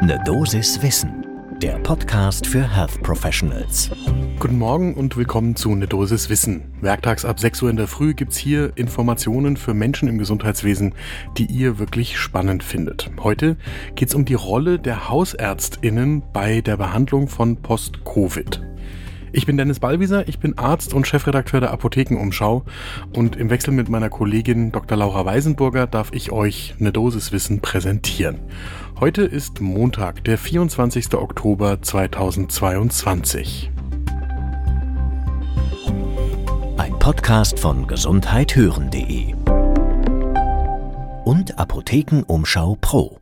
Ne Dosis Wissen, der Podcast für Health Professionals. Guten Morgen und willkommen zu Ne Dosis Wissen. Werktags ab 6 Uhr in der Früh gibt's hier Informationen für Menschen im Gesundheitswesen, die ihr wirklich spannend findet. Heute geht's um die Rolle der HausärztInnen bei der Behandlung von Post-Covid. Ich bin Dennis Ballwieser, ich bin Arzt und Chefredakteur der Apothekenumschau und im Wechsel mit meiner Kollegin Dr. Laura Weisenburger darf ich euch eine Dosis Wissen präsentieren. Heute ist Montag, der 24. Oktober 2022. Ein Podcast von gesundheithören.de und Apothekenumschau Pro.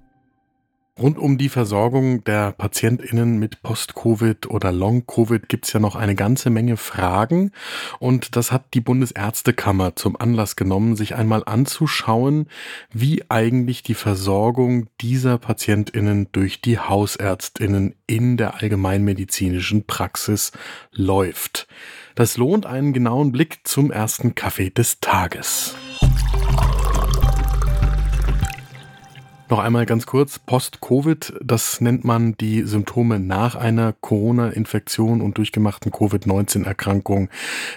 Rund um die Versorgung der PatientInnen mit Post-Covid oder Long-Covid gibt's ja noch eine ganze Menge Fragen. Und das hat die Bundesärztekammer zum Anlass genommen, sich einmal anzuschauen, wie eigentlich die Versorgung dieser PatientInnen durch die HausärztInnen in der allgemeinmedizinischen Praxis läuft. Das lohnt einen genauen Blick zum ersten Kaffee des Tages. Noch einmal ganz kurz, Post-Covid, das nennt man die Symptome nach einer Corona-Infektion und durchgemachten Covid-19-Erkrankung,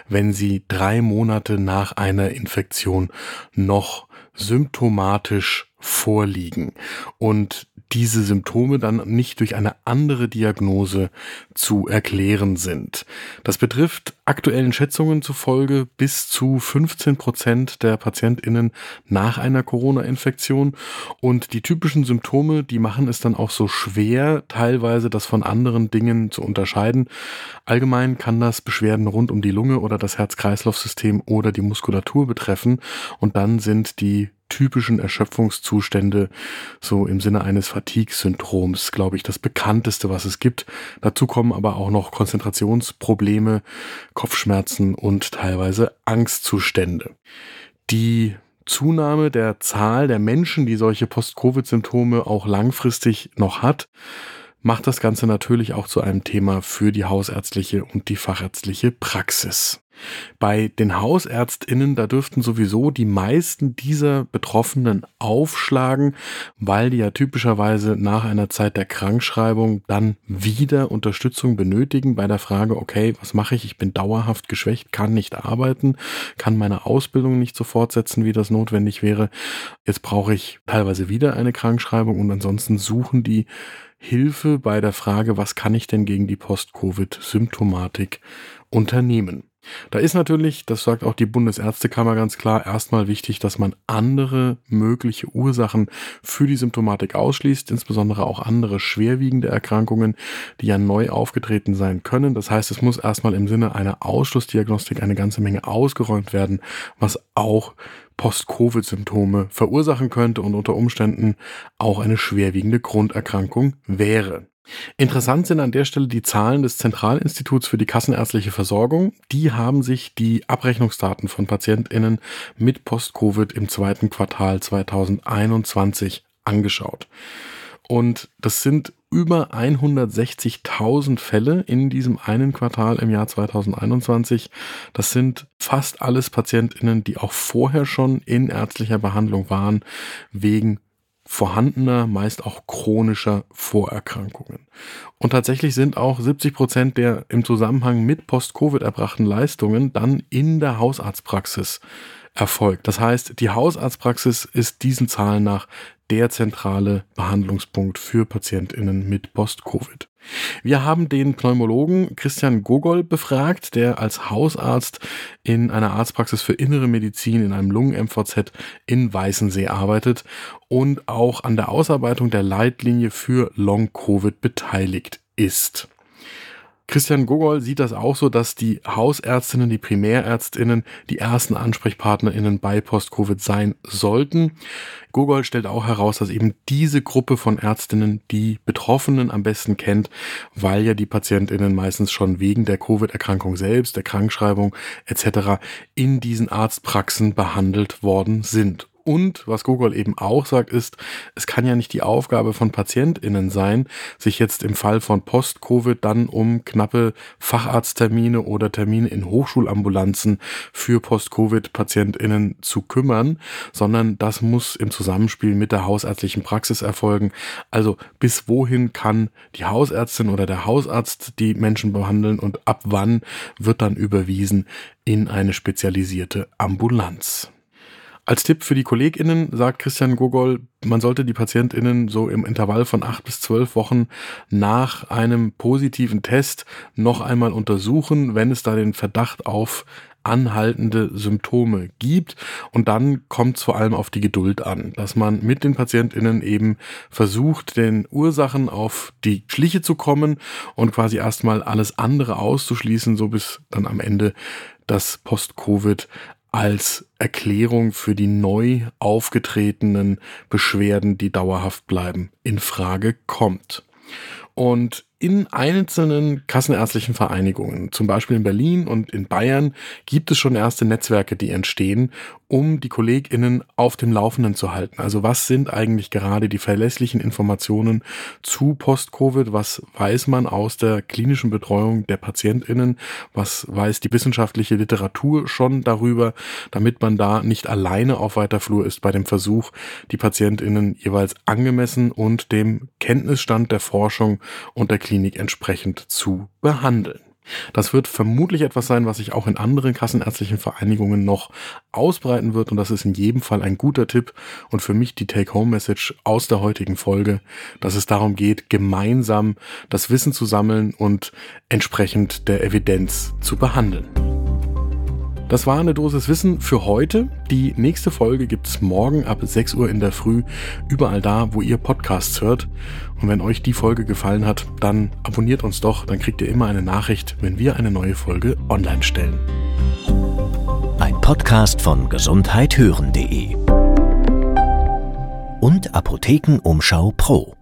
wenn sie drei Monate nach einer Infektion noch symptomatisch vorliegen. Und diese Symptome dann nicht durch eine andere Diagnose zu erklären sind. Das betrifft aktuellen Schätzungen zufolge bis zu 15 Prozent der PatientInnen nach einer Corona-Infektion. Und die typischen Symptome, die machen es dann auch so schwer, teilweise das von anderen Dingen zu unterscheiden. Allgemein kann das Beschwerden rund um die Lunge oder das Herz-Kreislauf-System oder die Muskulatur betreffen. Und dann sind die typischen Erschöpfungszustände, so im Sinne eines Fatigue-Syndroms, glaube ich, das bekannteste, was es gibt. Dazu kommen aber auch noch Konzentrationsprobleme, Kopfschmerzen und teilweise Angstzustände. Die Zunahme der Zahl der Menschen, die solche Post-Covid-Symptome auch langfristig noch hat, macht das Ganze natürlich auch zu einem Thema für die hausärztliche und die fachärztliche Praxis. Bei den Hausärztinnen, da dürften sowieso die meisten dieser Betroffenen aufschlagen, weil die ja typischerweise nach einer Zeit der Krankschreibung dann wieder Unterstützung benötigen bei der Frage, okay, was mache ich? Ich bin dauerhaft geschwächt, kann nicht arbeiten, kann meine Ausbildung nicht so fortsetzen, wie das notwendig wäre. Jetzt brauche ich teilweise wieder eine Krankschreibung und ansonsten suchen die Hilfe bei der Frage, was kann ich denn gegen die Post-Covid-Symptomatik unternehmen. Da ist natürlich, das sagt auch die Bundesärztekammer ganz klar, erstmal wichtig, dass man andere mögliche Ursachen für die Symptomatik ausschließt, insbesondere auch andere schwerwiegende Erkrankungen, die ja neu aufgetreten sein können. Das heißt, es muss erstmal im Sinne einer Ausschlussdiagnostik eine ganze Menge ausgeräumt werden, was auch Post-Covid-Symptome verursachen könnte und unter Umständen auch eine schwerwiegende Grunderkrankung wäre. Interessant sind an der Stelle die Zahlen des Zentralinstituts für die kassenärztliche Versorgung. Die haben sich die Abrechnungsdaten von PatientInnen mit Post-Covid im zweiten Quartal 2021 angeschaut. Und das sind über 160.000 Fälle in diesem einen Quartal im Jahr 2021. Das sind fast alles PatientInnen, die auch vorher schon in ärztlicher Behandlung waren, wegen vorhandener, meist auch chronischer Vorerkrankungen. Und tatsächlich sind auch 70 Prozent der im Zusammenhang mit Post-Covid erbrachten Leistungen dann in der Hausarztpraxis erfolgt. Das heißt, die Hausarztpraxis ist diesen Zahlen nach der zentrale Behandlungspunkt für PatientInnen mit Post-Covid. Wir haben den Pneumologen Christian Gogol befragt, der als Hausarzt in einer Arztpraxis für innere Medizin in einem Lungen-MVZ in Weißensee arbeitet und auch an der Ausarbeitung der Leitlinie für Long-Covid beteiligt ist. Christian Gogol sieht das auch so, dass die Hausärztinnen, die Primärärztinnen die ersten Ansprechpartnerinnen bei Post-Covid sein sollten. Gogol stellt auch heraus, dass eben diese Gruppe von Ärztinnen die Betroffenen am besten kennt, weil ja die Patientinnen meistens schon wegen der Covid-Erkrankung selbst, der Krankschreibung etc. in diesen Arztpraxen behandelt worden sind Und was Gogol eben auch sagt, ist, es kann ja nicht die Aufgabe von PatientInnen sein, sich jetzt im Fall von Post-Covid dann um knappe Facharzttermine oder Termine in Hochschulambulanzen für Post-Covid-PatientInnen zu kümmern, sondern das muss im Zusammenspiel mit der hausärztlichen Praxis erfolgen. Also bis wohin kann die Hausärztin oder der Hausarzt die Menschen behandeln und ab wann wird dann überwiesen in eine spezialisierte Ambulanz. Als Tipp für die KollegInnen sagt Christian Gogol, man sollte die PatientInnen so im Intervall von acht bis zwölf Wochen nach einem positiven Test noch einmal untersuchen, wenn es da den Verdacht auf anhaltende Symptome gibt. Und dann kommt es vor allem auf die Geduld an, dass man mit den PatientInnen eben versucht, den Ursachen auf die Schliche zu kommen und quasi erstmal alles andere auszuschließen, so bis dann am Ende das Post-Covid als Erklärung für die neu aufgetretenen Beschwerden, die dauerhaft bleiben, in Frage kommt. Und in einzelnen kassenärztlichen Vereinigungen, zum Beispiel in Berlin und in Bayern, gibt es schon erste Netzwerke, die entstehen, um die KollegInnen auf dem Laufenden zu halten. Also was sind eigentlich gerade die verlässlichen Informationen zu Post-Covid? Was weiß man aus der klinischen Betreuung der PatientInnen? Was weiß die wissenschaftliche Literatur schon darüber, damit man da nicht alleine auf weiter Flur ist bei dem Versuch, die PatientInnen jeweils angemessen und dem Kenntnisstand der Forschung und der Klinik entsprechend zu behandeln. Das wird vermutlich etwas sein, was sich auch in anderen kassenärztlichen Vereinigungen noch ausbreiten wird und das ist in jedem Fall ein guter Tipp und für mich die Take-Home-Message aus der heutigen Folge, dass es darum geht, gemeinsam das Wissen zu sammeln und entsprechend der Evidenz zu behandeln. Das war eine Dosis Wissen für heute. Die nächste Folge gibt es morgen ab 6 Uhr in der Früh, überall da, wo ihr Podcasts hört. Und wenn euch die Folge gefallen hat, dann abonniert uns doch, dann kriegt ihr immer eine Nachricht, wenn wir eine neue Folge online stellen. Ein Podcast von gesundheithören.de und Apothekenumschau Pro.